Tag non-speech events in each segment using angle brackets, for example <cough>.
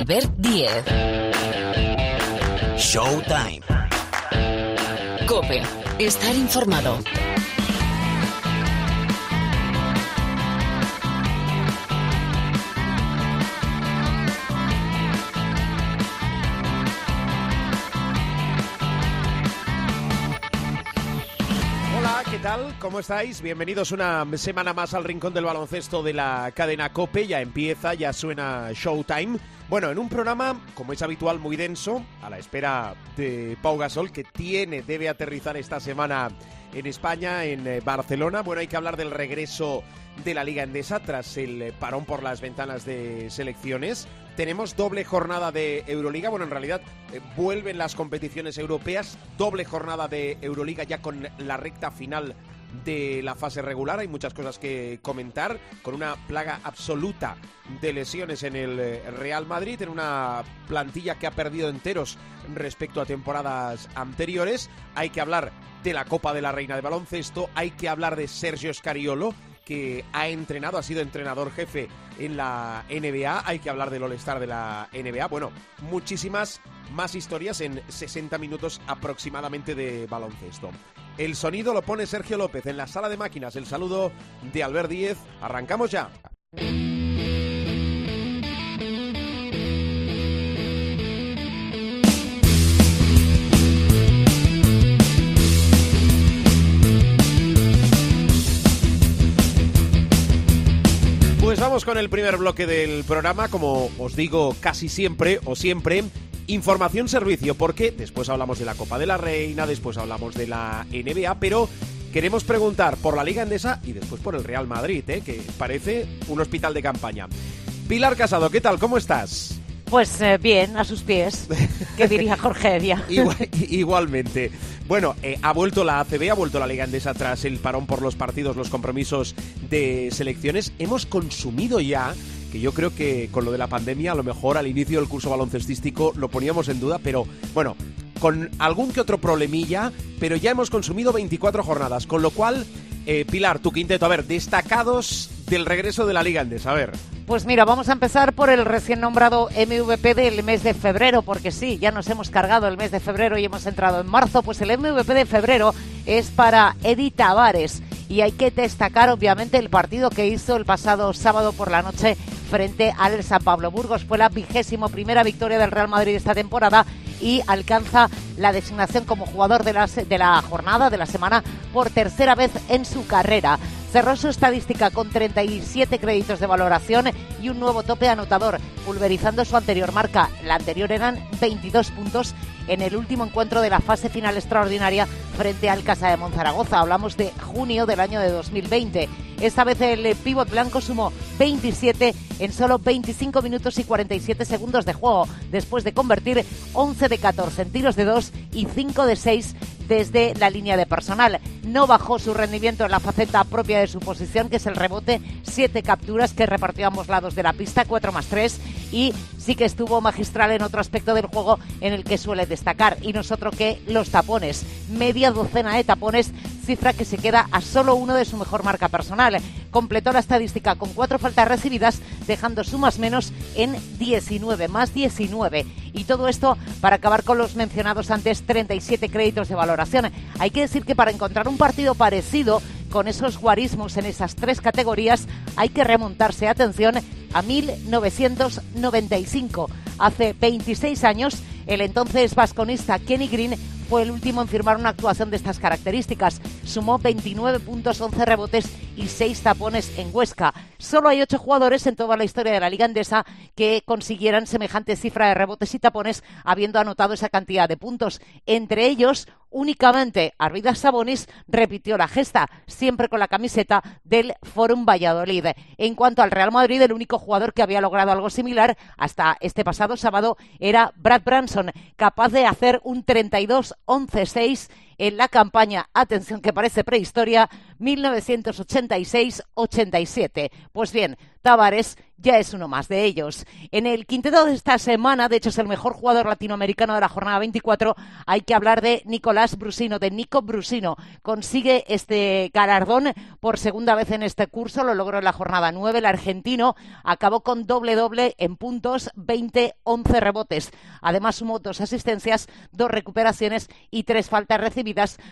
Albert Diez. Showtime. Cope. Estar informado. Hola, ¿qué tal? ¿Cómo estáis? Bienvenidos una semana más al Rincón del Baloncesto de la cadena Cope. Ya empieza, ya suena Showtime. Bueno, en un programa, como es habitual, muy denso, a la espera de Pau Gasol, que tiene, debe aterrizar esta semana en España, en eh, Barcelona. Bueno, hay que hablar del regreso de la Liga Endesa tras el eh, parón por las ventanas de selecciones. Tenemos doble jornada de Euroliga. Bueno, en realidad eh, vuelven las competiciones europeas. Doble jornada de Euroliga ya con la recta final de la fase regular. Hay muchas cosas que comentar, con una plaga absoluta de lesiones en el eh, Real Madrid, en una plantilla que ha perdido enteros respecto a temporadas anteriores. Hay que hablar de la Copa de la Reina de Baloncesto, hay que hablar de Sergio Scariolo, que ha entrenado, ha sido entrenador jefe en la NBA. Hay que hablar del All-Star de la NBA. Bueno, muchísimas más historias en 60 minutos aproximadamente de baloncesto. El sonido lo pone Sergio López en la sala de máquinas. El saludo de Albert Díez. Arrancamos ya. Con el primer bloque del programa, como os digo casi siempre o siempre, información servicio, porque después hablamos de la Copa de la Reina, después hablamos de la NBA, pero queremos preguntar por la Liga Endesa y después por el Real Madrid, ¿eh? que parece un hospital de campaña. Pilar Casado, ¿qué tal? ¿Cómo estás? Pues eh, bien, a sus pies, que diría <laughs> Jorge. Igual- igualmente. Bueno, eh, ha vuelto la ACB, ha vuelto la Liga Endesa tras el parón por los partidos, los compromisos de selecciones. Hemos consumido ya, que yo creo que con lo de la pandemia, a lo mejor al inicio del curso baloncestístico lo poníamos en duda, pero bueno, con algún que otro problemilla, pero ya hemos consumido 24 jornadas, con lo cual, eh, Pilar, tu quinteto, a ver, destacados del regreso de la Liga Endesa, a ver. Pues mira, vamos a empezar por el recién nombrado MVP del mes de febrero, porque sí, ya nos hemos cargado el mes de febrero y hemos entrado en marzo, pues el MVP de febrero es para Edith Tavares. Y hay que destacar, obviamente, el partido que hizo el pasado sábado por la noche frente al San Pablo Burgos. Fue la vigésimo primera victoria del Real Madrid esta temporada y alcanza la designación como jugador de la, de la jornada, de la semana, por tercera vez en su carrera. Cerró su estadística con 37 créditos de valoración y un nuevo tope anotador, pulverizando su anterior marca. La anterior eran 22 puntos en el último encuentro de la fase final extraordinaria frente al Casa de Monzaragoza. Hablamos de junio del año de 2020. Esta vez el pívot blanco sumó 27 en solo 25 minutos y 47 segundos de juego, después de convertir 11 de 14 en tiros de 2 y 5 de 6 desde la línea de personal. No bajó su rendimiento en la faceta propia de su posición, que es el rebote, siete capturas que repartió a ambos lados de la pista, 4 más 3, y sí que estuvo magistral en otro aspecto del juego en el que suele destacar, y nosotros que los tapones, media docena de tapones, cifra que se queda a solo uno de su mejor marca personal. Completó la estadística con cuatro faltas recibidas, dejando sumas menos en 19, más 19. Y todo esto para acabar con los mencionados antes 37 créditos de valoración. Hay que decir que para encontrar un partido parecido con esos guarismos en esas tres categorías hay que remontarse, atención, a 1995. Hace 26 años, el entonces vasconista Kenny Green fue el último en firmar una actuación de estas características. Sumó 29 puntos, 11 rebotes y 6 tapones en Huesca. Solo hay 8 jugadores en toda la historia de la Liga Endesa que consiguieran semejante cifra de rebotes y tapones habiendo anotado esa cantidad de puntos. Entre ellos, únicamente Arvidas Sabonis repitió la gesta, siempre con la camiseta del Forum Valladolid. En cuanto al Real Madrid, el único jugador que había logrado algo similar hasta este pasado sábado era Brad Branson, capaz de hacer un 32-11-6 en la campaña, atención que parece prehistoria, 1986-87. Pues bien, Tavares ya es uno más de ellos. En el quinteto de esta semana, de hecho es el mejor jugador latinoamericano de la jornada 24, hay que hablar de Nicolás Brusino, de Nico Brusino. Consigue este galardón por segunda vez en este curso, lo logró en la jornada 9. El argentino acabó con doble-doble en puntos, 20-11 rebotes. Además sumó dos asistencias, dos recuperaciones y tres faltas recibidas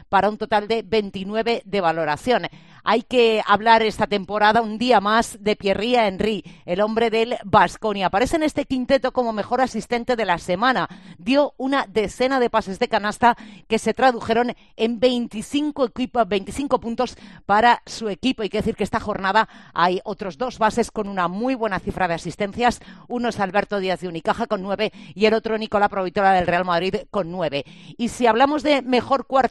para un total de 29 de valoración. Hay que hablar esta temporada un día más de Pierre Henry, el hombre del Basconia. Aparece en este quinteto como mejor asistente de la semana. Dio una decena de pases de canasta que se tradujeron en 25, 25 puntos para su equipo. Hay que decir que esta jornada hay otros dos bases con una muy buena cifra de asistencias. Uno es Alberto Díaz de Unicaja con nueve y el otro Nicolás Provitola del Real Madrid con nueve. Y si hablamos de mejor cuarto,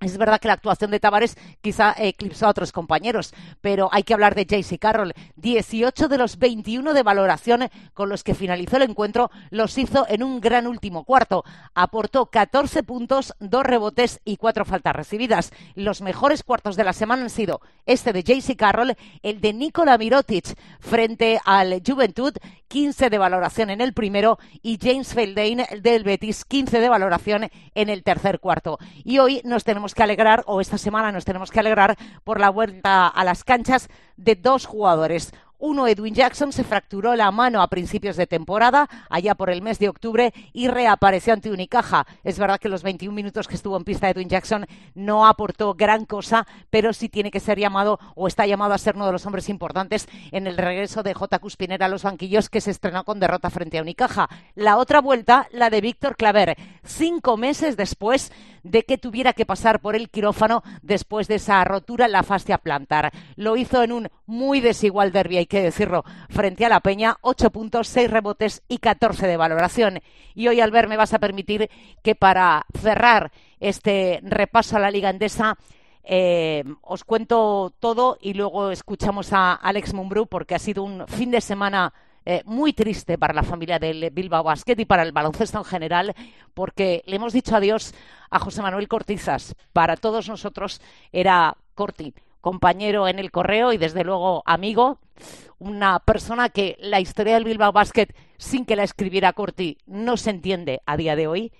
es verdad que la actuación de Tavares quizá eclipsó a otros compañeros, pero hay que hablar de JC Carroll. 18 de los 21 de valoración con los que finalizó el encuentro los hizo en un gran último cuarto. Aportó 14 puntos, dos rebotes y cuatro faltas recibidas. Los mejores cuartos de la semana han sido este de JC Carroll, el de Nikola Mirotic frente al Juventud, 15 de valoración en el primero, y James Feldane del Betis, 15 de valoración en el tercer cuarto. Y hoy nos tenemos que alegrar, o esta semana nos tenemos que alegrar por la vuelta a las canchas de dos jugadores. Uno, Edwin Jackson, se fracturó la mano a principios de temporada, allá por el mes de octubre, y reapareció ante Unicaja. Es verdad que los 21 minutos que estuvo en pista Edwin Jackson no aportó gran cosa, pero sí tiene que ser llamado o está llamado a ser uno de los hombres importantes en el regreso de J. Cuspinera a los banquillos que se estrenó con derrota frente a Unicaja. La otra vuelta, la de Víctor Claver, cinco meses después de que tuviera que pasar por el quirófano después de esa rotura en la fascia plantar. Lo hizo en un muy desigual derbi, que decirlo, frente a la Peña, ocho puntos, seis rebotes y 14 de valoración. Y hoy, Albert, me vas a permitir que para cerrar este repaso a la Liga Endesa, eh, os cuento todo y luego escuchamos a Alex Mumbrú porque ha sido un fin de semana eh, muy triste para la familia del Bilbao Basket y para el baloncesto en general, porque le hemos dicho adiós a José Manuel Cortizas. Para todos nosotros era Corti, compañero en el correo y desde luego amigo, una persona que la historia del Bilbao Basket, sin que la escribiera Corti, no se entiende a día de hoy,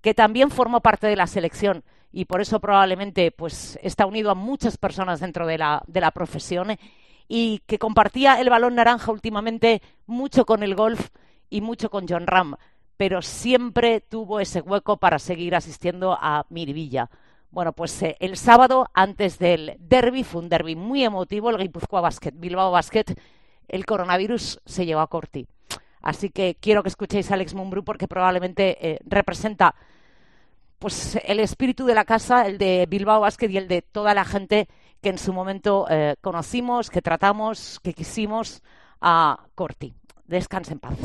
que también formó parte de la selección y por eso probablemente pues está unido a muchas personas dentro de la, de la profesión y que compartía el balón naranja últimamente mucho con el golf y mucho con John Ram, pero siempre tuvo ese hueco para seguir asistiendo a Miribilla. Bueno, pues eh, el sábado, antes del derby, fue un derby muy emotivo, el Guipúzcoa Basket, Bilbao Basket, el coronavirus se llevó a Corti. Así que quiero que escuchéis a Alex Mumbrú porque probablemente eh, representa pues el espíritu de la casa, el de Bilbao Basket y el de toda la gente que en su momento eh, conocimos, que tratamos, que quisimos a Corti. Descanse en paz.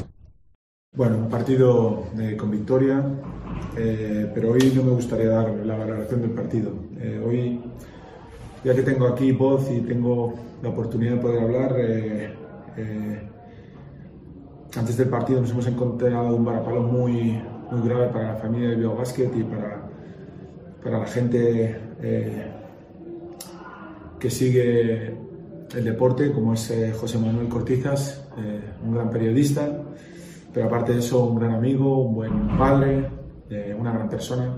Bueno, un partido eh, con victoria, eh, pero hoy no me gustaría dar la valoración del partido. hoy, ya que tengo aquí voz y tengo la oportunidad de poder hablar, antes del partido nos hemos encontrado un varapalo muy, muy grave para la familia de Basket y para, para la gente que sigue el deporte, como es eh, José Manuel Cortizas, eh, un gran periodista, pero aparte de eso, un gran amigo, un buen padre, eh, una gran persona,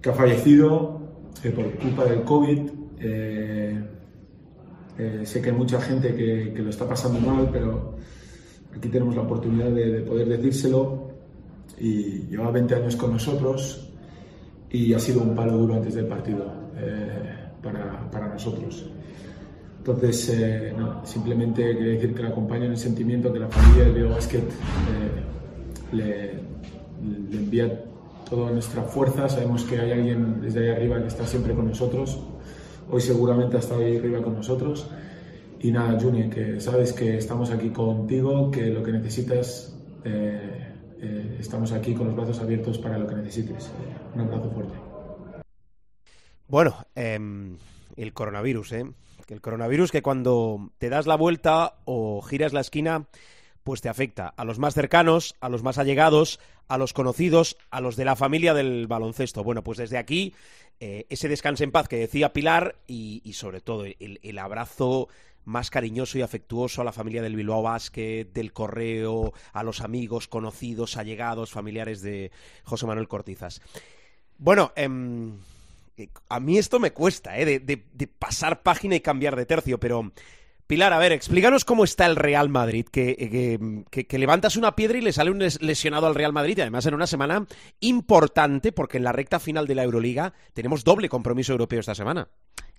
que ha fallecido por culpa del COVID. sé que hay mucha gente que, que, lo está pasando mal, pero aquí tenemos la oportunidad de, de poder decírselo. Y lleva 20 años con nosotros y ha sido un palo duro antes del partido para, para nosotros. Entonces, eh, simplemente quería decir que le acompaño en el sentimiento que la familia de Leo Basket eh, le, envía toda nuestra fuerza. Sabemos que hay alguien desde ahí arriba que está siempre con nosotros. Hoy seguramente ha estado ahí arriba con nosotros. Y nada, Juni, que sabes que estamos aquí contigo, que lo que necesitas, eh, eh estamos aquí con los brazos abiertos para lo que necesites. un abrazo fuerte. Bueno, eh, el coronavirus, ¿eh? El coronavirus que cuando te das la vuelta o giras la esquina, pues te afecta a los más cercanos, a los más allegados, a los conocidos, a los de la familia del baloncesto. Bueno, pues desde aquí eh, ese descanse en paz que decía Pilar y, sobre todo el, abrazo más cariñoso y afectuoso a la familia del Bilbao Basket, del Correo, a los amigos, conocidos, allegados, familiares de José Manuel Cortizas. Bueno, eh, a mí esto me cuesta, ¿eh? de, pasar página y cambiar de tercio, pero Pilar, a ver, explícanos cómo está el Real Madrid, que, que, levantas una piedra y le sale un lesionado al Real Madrid, y además en una semana importante, porque en la recta final de la Euroliga tenemos doble compromiso europeo esta semana.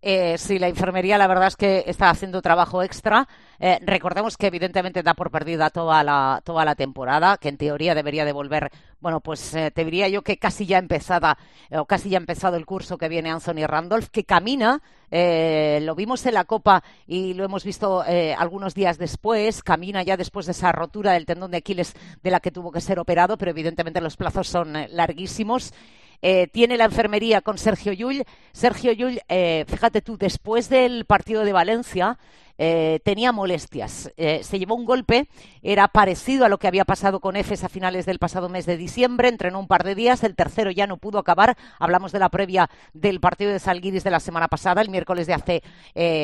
Eh, sí, la enfermería la verdad es que está haciendo trabajo extra. Eh, recordemos que evidentemente da por perdida toda la, toda la temporada, que en teoría debería de volver, bueno, pues eh, te diría yo que casi ya empezada, o casi ya empezado el curso que viene Anthony Randolph, que camina, lo vimos en la Copa y lo hemos visto algunos días después, camina ya después de esa rotura del tendón de Aquiles de la que tuvo que ser operado, pero evidentemente los plazos son larguísimos. Eh, tiene la enfermería con Sergio Llull. Sergio Llull, eh, fíjate tú, después del partido de Valencia, eh, tenía molestias. se llevó un golpe, era parecido a lo que había pasado con Efes a finales del pasado mes de diciembre, entrenó un par de días, el tercero ya no pudo acabar. Hablamos de la previa del partido de Salguiris de la semana pasada, el miércoles de hace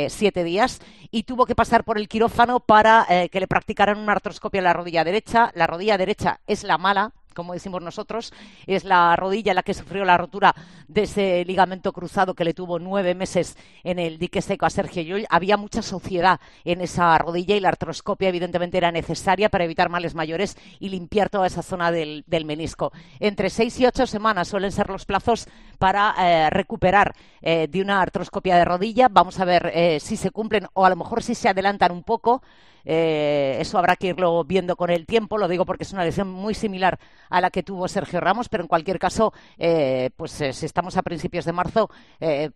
siete días, y tuvo que pasar por el quirófano para que le practicaran una artroscopia en la rodilla derecha. La rodilla derecha es la mala, como decimos nosotros, es la rodilla la que sufrió la rotura de ese ligamento cruzado que le tuvo nueve meses en el dique seco a Sergio Llull. Había mucha sociedad en esa rodilla y la artroscopia evidentemente era necesaria para evitar males mayores y limpiar toda esa zona del, menisco. Entre seis y ocho semanas suelen ser los plazos para eh, recuperar eh, de una artroscopia de rodilla. Vamos a ver eh, si se cumplen o a lo mejor si se adelantan un poco. Eh, eso habrá que irlo viendo con el tiempo, lo digo porque es una lesión muy similar a la que tuvo Sergio Ramos, pero en cualquier caso, eh, pues eh, si estamos a principios de marzo,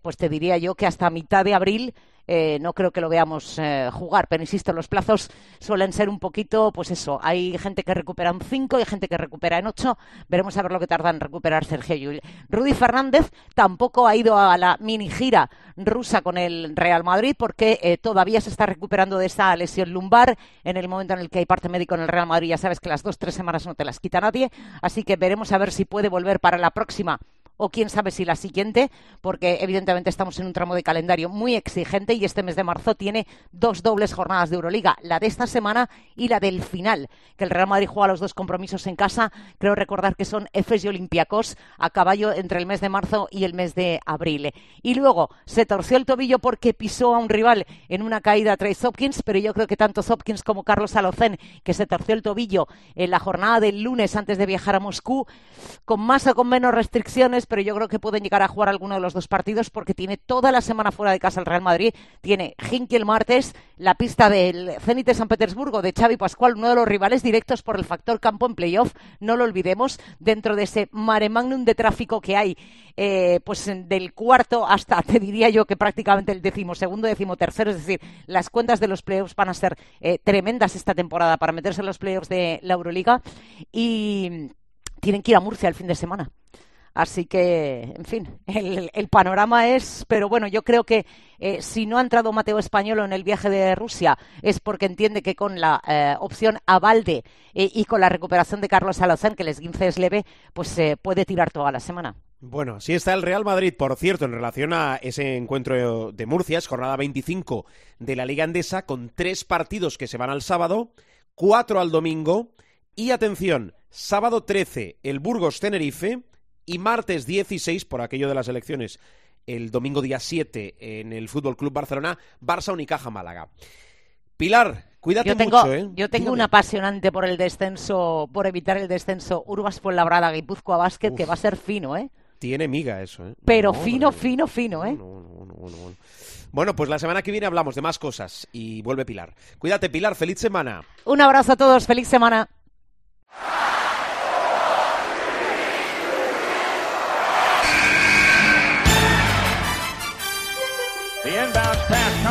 pues te diría yo que hasta mitad de abril eh, no creo que lo veamos eh, jugar, pero insisto, los plazos suelen ser un poquito, pues eso, hay gente que recupera en cinco y gente que recupera en ocho, veremos a ver lo que tarda en recuperar Sergio Llull. Rudy Fernández tampoco ha ido a la mini gira rusa con el Real Madrid porque eh, todavía se está recuperando de esa lesión lumbar. En el momento en el que hay parte médico en el Real Madrid, ya sabes que las dos, tres semanas no te las quita nadie, así que veremos a ver si puede volver para la próxima o quién sabe si la siguiente, porque evidentemente estamos en un tramo de calendario muy exigente y este mes de marzo tiene dos dobles jornadas de Euroliga, la de esta semana y la del final, que el Real Madrid juega los dos compromisos en casa. Creo recordar que son Efes y Olympiacos a caballo entre el mes de marzo y el mes de abril. Y luego se torció el tobillo porque pisó a un rival en una caída a Trace Hopkins, pero yo creo que tanto Hopkins como Carlos Alocen, que se torció el tobillo en la jornada del lunes antes de viajar a Moscú, con más o con menos restricciones, pero yo creo que pueden llegar a jugar alguno de los dos partidos porque tiene toda la semana fuera de casa el Real Madrid. Tiene Hinky el martes, la pista del Zenit de San Petersburgo de Xavi Pascual, uno de los rivales directos por el factor campo en playoff, no lo olvidemos, dentro de ese mare magnum de tráfico que hay, eh, pues del cuarto hasta, <laughs> te diría yo que prácticamente el decimosegundo, decimotercero, es decir, las cuentas de los playoffs van a ser eh, tremendas esta temporada para meterse en los playoffs de la Euroliga y tienen que ir a Murcia el fin de semana. Así que, en fin, el, panorama es, pero bueno, yo creo que eh, si no ha entrado Mateo Españolo en el viaje de Rusia es porque entiende que con la eh, opción a eh, y con la recuperación de Carlos Salazán, que el esguince es leve, pues se puede tirar toda la semana. Bueno, así está el Real Madrid, por cierto, en relación a ese encuentro de Murcia, es jornada 25 de la Liga Andesa, con tres partidos que se van al sábado, cuatro al domingo, y atención, sábado 13, el Burgos Tenerife, y martes 16, por aquello de las elecciones, el domingo día 7 en el Fútbol Club Barcelona, Barça Unicaja Málaga. Pilar, cuídate yo tengo, mucho, ¿eh? Yo tengo un apasionante por el descenso, por evitar el descenso, Urbas Fuenlabrada, Guipúzcoa Básquet, que va a ser fino, ¿eh? Tiene miga eso, ¿eh? Pero fino, fino, fino, ¿eh? bueno, pues la semana que viene hablamos de más cosas y vuelve Pilar. Cuídate, Pilar, feliz semana. Un abrazo a todos, feliz semana.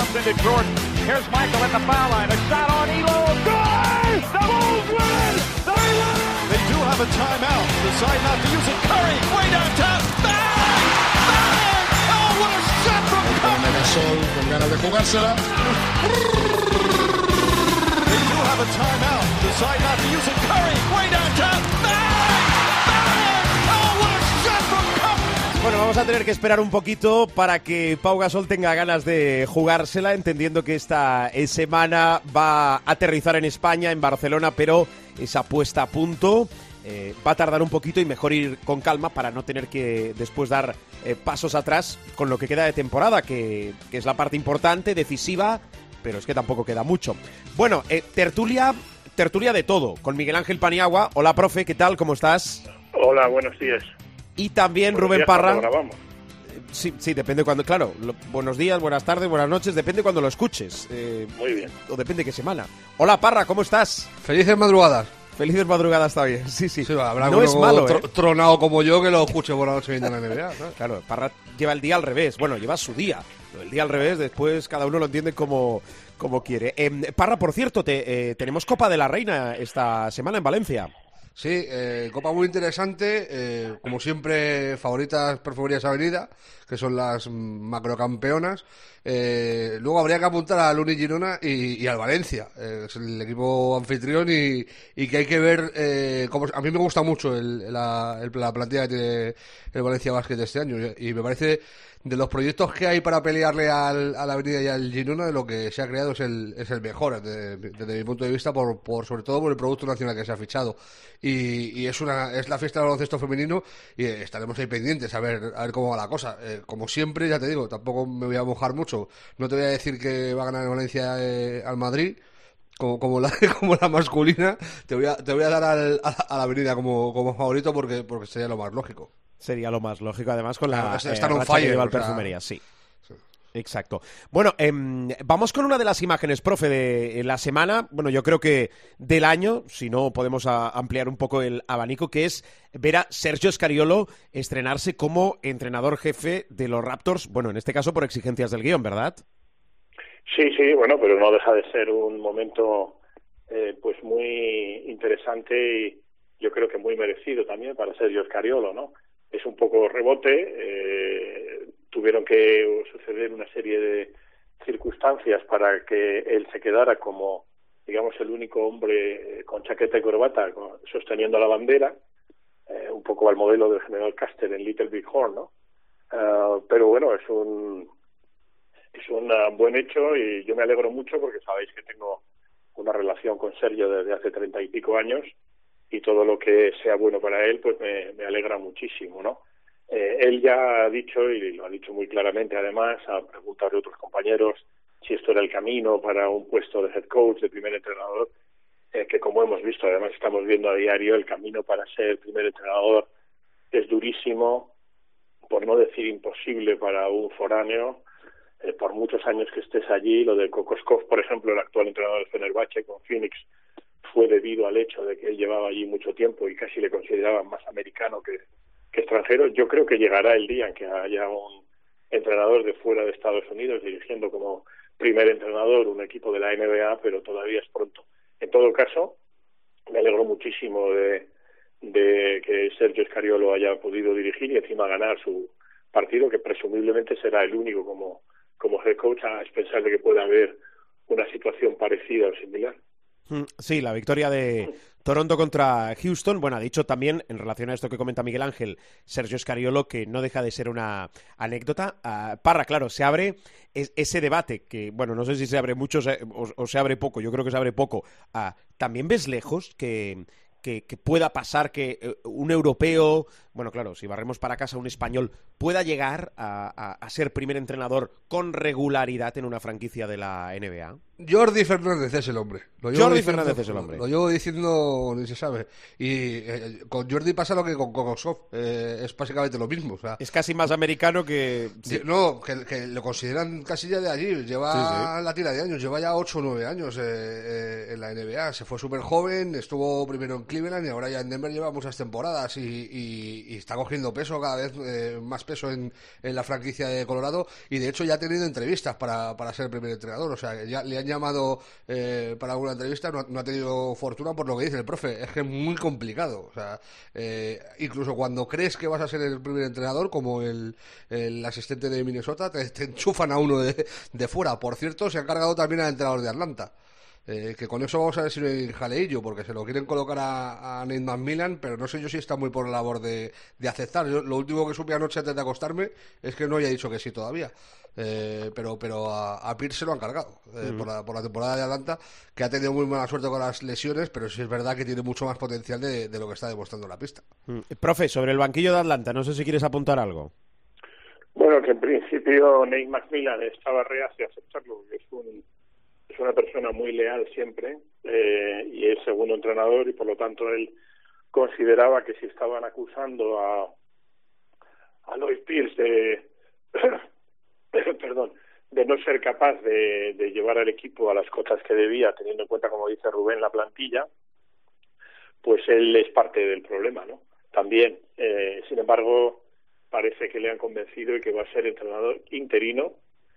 Comes into Jordan. Here's Michael at the foul line. A shot on Elo. Good! The Bulls win! They win! They do have a timeout. Decide not to use it. Curry way downtown. Bang! Bang! Oh, what a shot from Curry! Sol con ganas de jugársela. They do have a timeout. Decide not to use it. Curry way downtown. Bang! Vamos a tener que esperar un poquito para que Pau Gasol tenga ganas de jugársela, entendiendo que esta eh, semana va a aterrizar en España, en Barcelona, pero esa puesta a punto eh, va a tardar un poquito y mejor ir con calma para no tener que después dar eh, pasos atrás con lo que queda de temporada, que, que, es la parte importante, decisiva, pero es que tampoco queda mucho. Bueno, tertulia, tertulia de todo, con Miguel Ángel Paniagua. Hola, profe, ¿qué tal? ¿Cómo estás? Hola, buenos días. Y también buenos Rubén días Parra. Sí, sí, depende cuando. Claro, lo, buenos días, buenas tardes, buenas noches, depende cuando lo escuches. Eh, Muy bien. O depende qué semana. Hola, Parra, ¿cómo estás? Felices madrugadas. Felices madrugadas está bien, sí, sí. sí habrá no es malo, tro ¿eh? tronado como yo que lo escuche por la noche viendo la NBA. Claro, Parra lleva el día al revés. Bueno, lleva su día. El día al revés, después cada uno lo entiende como, como quiere. Eh, Parra, por cierto, te, eh, tenemos Copa de la Reina esta semana en Valencia. Sí, eh, Copa muy interesante, eh, como siempre, favoritas preferidas Avenida, que son las macrocampeonas. Eh, luego habría que apuntar al Uni Girona y, y al Valencia, eh, es el equipo anfitrión y, que hay que ver eh, cómo, a mí me gusta mucho el, la, el, la plantilla que tiene el Valencia Basket este año y me parece de los proyectos que hay para pelearle al, a la Avenida y al Girona, de lo que se ha creado es el, es el mejor, desde, mi punto de vista, por, por sobre todo por el producto nacional que se ha fichado. Y, y es una es la fiesta del baloncesto femenino y eh, estaremos ahí pendientes a ver, a ver cómo va la cosa. Eh, como siempre, ya te digo, tampoco me voy a mojar mucho. No te voy a decir que va a ganar Valencia eh, al Madrid. Como, como, la, <laughs> como la masculina, te voy a, te voy a dar al, a, a la avenida como, como favorito porque, porque sería lo más lógico. Sería lo más lógico, además, con la eh, racha fire, que lleva el o sea, perfumería, sí. Exacto. Bueno, em, vamos con una de las imágenes, profe, de la semana, bueno, yo creo que del año, si no podemos a- ampliar un poco el abanico, que es ver a Sergio Scariolo estrenarse como entrenador jefe de los Raptors, bueno, en este caso por exigencias del guion, ¿verdad? Sí, sí, bueno, pero no deja de ser un momento eh, pues muy interesante y yo creo que muy merecido también para Sergio Scariolo, ¿no? Es un poco rebote, eh, tuvieron que suceder una serie de circunstancias para que él se quedara como, digamos, el único hombre eh, con chaqueta y corbata sosteniendo la bandera, eh, un poco al modelo del general Custer en Little Big Horn, ¿no? Ah, pero bueno, es un es un ah, buen hecho y yo me alegro mucho porque sabéis que tengo una relación con Sergio desde hace treinta y pico años y todo lo que sea bueno para él pues me, alegra muchísimo, ¿no? Eh, él ya ha dicho y lo ha dicho muy claramente además a preguntar de otros compañeros si esto era el camino para un puesto de head coach, de primer entrenador, eh, que como hemos visto, además estamos viendo a diario, el camino para ser primer entrenador es durísimo, por no decir imposible para un foráneo, eh, por muchos años que estés allí, lo de Kokoskov, por ejemplo, el actual entrenador del Fenerbahce con Phoenix, fue debido al hecho de que él llevaba allí mucho tiempo y casi le consideraban más americano que, extranjero. Yo creo que llegará el día en que haya un entrenador de fuera de Estados Unidos dirigiendo como primer entrenador un equipo de la NBA, pero todavía es pronto. En todo caso, me alegro muchísimo de, que Sergio Scariolo haya podido dirigir y encima ganar su partido, que presumiblemente será el único como, como head coach, a expensar de que pueda haber una situación parecida o similar. Mm, Sí, la victoria de Toronto contra Houston. Bueno, ha dicho también, en relación a esto que comenta Miguel Ángel, Sergio Scariolo, que no deja de ser una anécdota. Ah, Parra, claro, se abre es- ese debate, que, bueno, no sé si se abre mucho o, se abre poco, yo creo que se abre poco. Ah, ¿También ves lejos que, que, pueda pasar que eh, un europeo, bueno, claro, si barremos para casa un español, pueda llegar a- a ser primer entrenador con regularidad en una franquicia de la NBA? Jordi Fernández es el hombre. Lo llevo Jordi diciendo- Fernández es el hombre. Lo llevo diciendo, ni se sabe. Y eh, con Jordi pasa lo que con Kokosov. Eh, es básicamente lo mismo. O sea, Es casi más americano que... sí. No, que, que lo consideran casi ya de allí. Lleva Sí, la tira de años. Lleva ya 8 o 9 años eh, eh, en la NBA. Se fue súper joven. Estuvo primero en Cleveland y ahora ya en Denver lleva muchas temporadas. Y, y- y está cogiendo peso, cada vez más peso en, en la franquicia de Colorado. Y de hecho ya ha tenido entrevistas para, para ser primer entrenador. O sea, ya le han llamado eh, para alguna entrevista. No, no ha tenido fortuna por lo que dice el profe. Es que es muy complicado. O sea, eh, incluso cuando crees que vas a ser el primer entrenador, como el, el asistente de Minnesota, te, te enchufan a uno de, de fuera. Por cierto, se ha cargado también al entrenador de Atlanta. Eh, que con eso vamos a ver si no hay jaleillo, porque se lo quieren colocar a, a Nate McMillan, pero no sé yo si está muy por la labor de, aceptar. lo último que supe anoche antes de acostarme es que no haya dicho que sí todavía. Eh, pero pero a, a, Pierce se lo han cargado eh, por, la, por, la, temporada de Atlanta, que ha tenido muy mala suerte con las lesiones, pero sí es verdad que tiene mucho más potencial de, lo que está demostrando la pista. Profe, sobre el banquillo de Atlanta, no sé si quieres apuntar algo. Bueno, que en principio Nate McMillan estaba reacio a aceptarlo, es un es una persona muy leal siempre eh, y es segundo entrenador y por lo tanto él consideraba que si estaban acusando a a Lloyd Pierce de <coughs> perdón de no ser capaz de, de llevar al equipo a las cotas que debía teniendo en cuenta como dice Rubén la plantilla pues él es parte del problema no también eh, sin embargo parece que le han convencido y que va a ser entrenador interino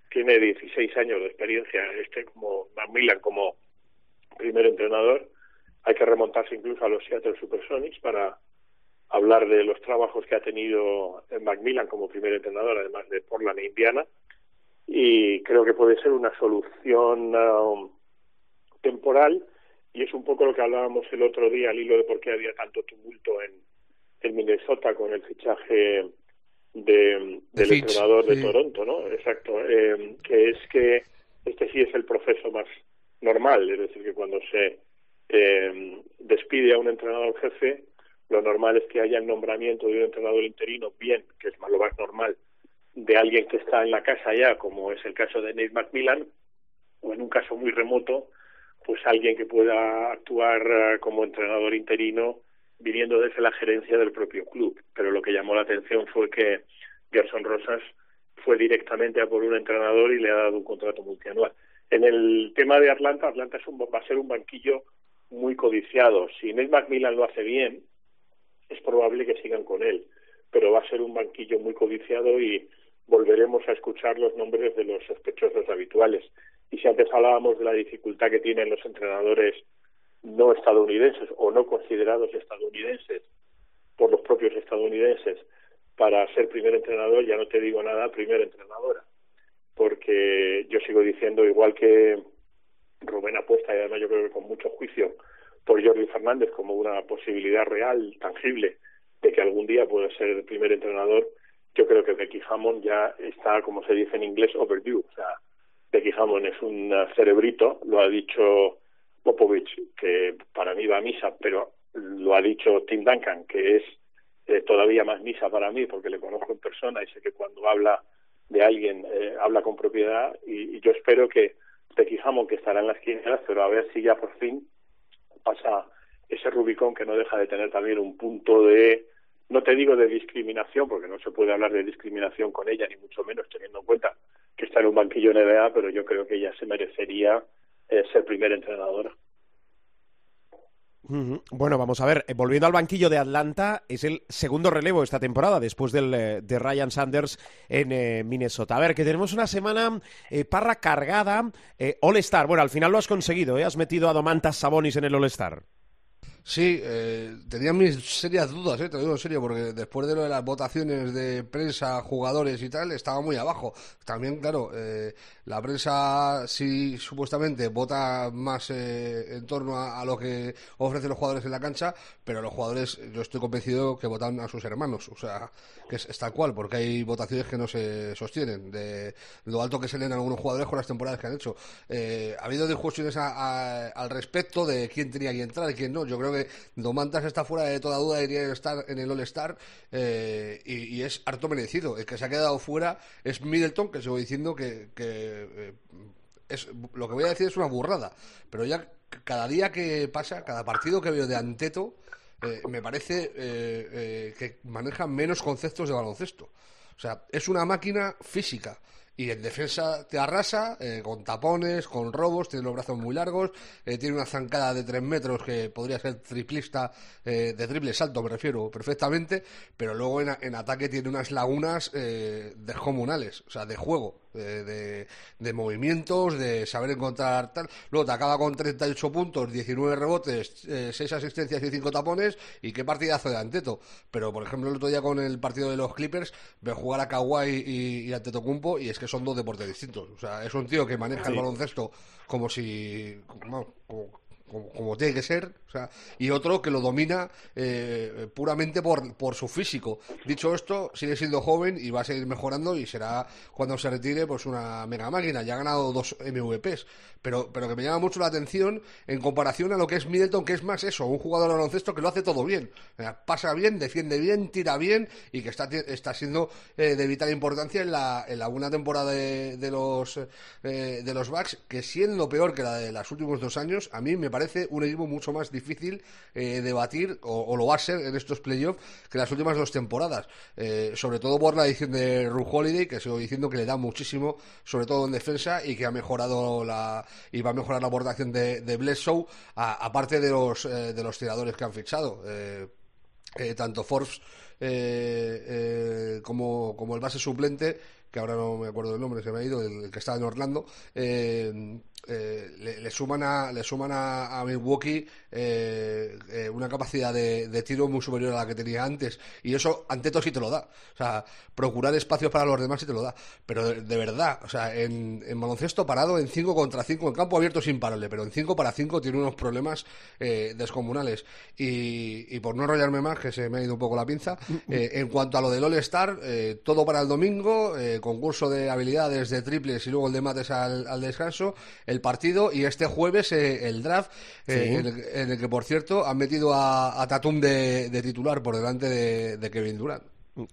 tiene 16 años de experiencia este como Macmillan como primer entrenador. Hay que remontarse incluso a los Seattle Supersonics para hablar de los trabajos que ha tenido en Macmillan como primer entrenador, además de Portland e Indiana. Y creo que puede ser una solución um, temporal y es un poco lo que hablábamos el otro día al hilo de por qué había tanto tumulto en, en Minnesota con el fichaje de, del entrenador de Toronto, ¿no? Exacto, eh, que es que este sí es el proceso más normal, es decir, que cuando se eh, despide a un entrenador jefe, lo normal es que haya el nombramiento de un entrenador interino, bien, que es más lo más normal, de alguien que está en la casa ya, como es el caso de Nate McMillan, o en un caso muy remoto, pues alguien que pueda actuar eh, como entrenador interino viniendo desde la gerencia del propio club. Pero lo que llamó la atención fue que Gerson Rosas fue directamente a por un entrenador y le ha dado un contrato multianual. En el tema de Atlanta, Atlanta es un, va a ser un banquillo muy codiciado. Si Nate McMillan lo hace bien, es probable que sigan con él, pero va a ser un banquillo muy codiciado y volveremos a escuchar los nombres de los sospechosos habituales. Y si antes hablábamos de la dificultad que tienen los entrenadores no estadounidenses o no considerados estadounidenses por los propios estadounidenses para ser primer entrenador, ya no te digo nada, primera entrenadora. Porque yo sigo diciendo, igual que Rubén apuesta, y además yo creo que con mucho juicio, por Jordi Fernández como una posibilidad real, tangible, de que algún día pueda ser el primer entrenador, yo creo que Becky Hammond ya está, como se dice en inglés, overdue. O sea, Becky Hammond es un cerebrito, lo ha dicho Popovich, que para mí va a misa, pero lo ha dicho Tim Duncan, que es eh, todavía más misa para mí, porque le conozco en persona y sé que cuando habla de alguien eh, habla con propiedad y, yo espero que Becky que estará en las quinielas, pero a ver si ya por fin pasa ese Rubicón que no deja de tener también un punto de, no te digo de discriminación, porque no se puede hablar de discriminación con ella, ni mucho menos teniendo en cuenta que está en un banquillo NBA, pero yo creo que ella se merecería ser primera entrenadora. Bueno, vamos a ver, eh, volviendo al banquillo de Atlanta, es el segundo relevo esta temporada, después del, eh, de Ryan Sanders en eh, Minnesota. A ver, que tenemos una semana parra cargada, All-Star. Bueno, al final lo has conseguido, ¿eh? Has metido a Domantas Sabonis en el All-Star. Sí, eh, tenía mis serias dudas, eh, te digo en serio, porque después de lo de las votaciones de prensa, jugadores y tal, estaba muy abajo. También, claro, eh, la prensa sí supuestamente vota más eh, en torno a, lo que ofrecen los jugadores en la cancha, pero los jugadores, yo estoy convencido que votan a sus hermanos, o sea, que es, tal cual, porque hay votaciones que no se sostienen, de lo alto que se leen algunos jugadores con las temporadas que han hecho. ha habido discusiones al respecto de quién tenía que entrar y quién no. Yo creo que Domantas está fuera de toda duda, debería estar en el All-Star eh, y, es harto merecido. El que se ha quedado fuera es Middleton, que sigo diciendo que, eh, es, lo que voy a decir es una burrada, pero ya cada día que pasa, cada partido que veo de Anteto, eh, me parece que maneja menos conceptos de baloncesto. O sea, es una máquina física y en defensa te arrasa eh, con tapones, con robos, tiene los brazos muy largos, eh, tiene una zancada de tres metros que podría ser triplista, eh, de triple salto me refiero perfectamente, pero luego en, ataque tiene unas lagunas descomunales, o sea, de juego. De, de, movimientos, de saber encontrar tal. Luego te acaba con 38 puntos, 19 rebotes, eh, 6 asistencias y 5 tapones. Y qué partidazo de Anteto. Pero, por ejemplo, el otro día con el partido de los Clippers, ve jugar a Kawhi y, y Antetokounmpo y es que son dos deportes distintos. O sea, es un tío que maneja el baloncesto como si. Como, como, como, tiene que ser, o sea, y otro que lo domina eh, puramente por, por su físico. Dicho esto, sigue siendo joven y va a seguir mejorando y será cuando se retire pues una mega máquina. Ya ha ganado dos MVPs, pero, pero que me llama mucho la atención en comparación a lo que es Middleton, que es más eso, un jugador de baloncesto que lo hace todo bien. pasa bien, defiende bien, tira bien y que está, está siendo eh, de vital importancia en la, en la buena temporada de, de los, eh, de los Bucks, que siendo peor que la de los últimos dos años, a mí me parece un equipo mucho más difícil eh, de batir, o, lo va a ser en estos playoffs, que las últimas dos temporadas. Eh, sobre todo por la edición de Ru Holiday, que sigo diciendo que le da muchísimo, sobre todo en defensa, y que ha mejorado la y va a mejorar la aportación de, de Bledsoe, aparte de los, eh, de los tiradores que han fichado. tanto Forbes como, como el base suplente que ahora no me acuerdo del nombre, se me ha ido, el, que estaba en Orlando, eh, eh, le, suman a le suman a, Milwaukee eh, eh, una capacidad de, tiro muy superior a la que tenía antes. Y eso ante todo sí te lo da. O sea procurar espacios para los demás sí te lo da. Pero de, verdad o sea en, baloncesto parado en 5 contra 5 en campo abierto es imparable pero en 5 para 5 tiene unos problemas descomunales. Y, por no enrollarme más que se me ha ido un poco la pinza <laughs> en cuanto a lo del All Star todo para el domingo concurso de habilidades de triples y luego el de mates al, al descanso el partido y este jueves eh, el draft, eh, en, el, que, por cierto, han metido a, Tatum de, titular por delante de, Kevin Durant.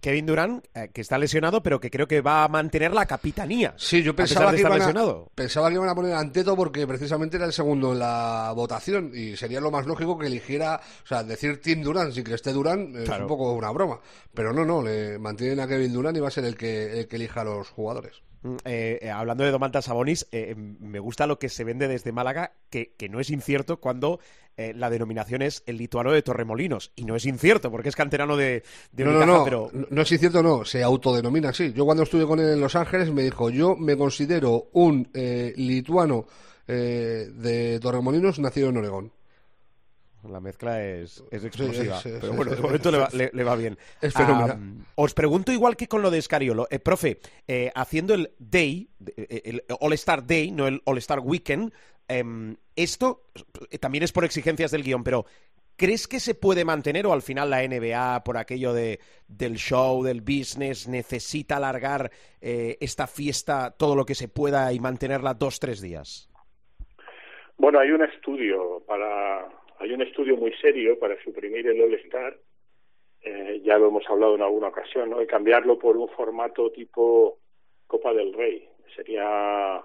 Kevin Durant, eh, que está lesionado, pero que creo que va a mantener la capitanía. Sí, yo pensaba, que iban, a, pensaba que iban a poner a Anteto porque precisamente era el segundo en la votación y sería lo más lógico que eligiera, o sea, decir Tim Durant sin que esté Durant es un poco una broma. Pero no, no, le mantienen a Kevin Durant y va a ser el que, el que elija a los jugadores. Mm, eh, eh, hablando de Domantas Sabonis, eh, me gusta lo que se vende desde Málaga, que, no es incierto cuando la denominación es el lituano de Torremolinos. Y no es incierto, porque es canterano de, de no, no, no, pero... no es incierto, no, se autodenomina así. Yo cuando estuve con él en Los Ángeles me dijo, yo me considero un lituano de Torremolinos nacido en Oregón. La mezcla es, es explosiva. pero bueno, de momento le va, bien. Es fenomenal. os pregunto igual que con lo de Escariolo. Eh, profe, eh, haciendo el Day, eh, el All-Star Day, no el All-Star Weekend, em, esto también es por exigencias del guion, pero ¿crees que se puede mantener o al final la NBA, por aquello de, del show, del business, necesita alargar esta fiesta todo lo que se pueda y mantenerla dos, tres días? Bueno, hay un estudio para hay un estudio muy serio para suprimir el All-Star, eh, ya lo hemos hablado en alguna ocasión, ¿no? y cambiarlo por un formato tipo Copa del Rey. Sería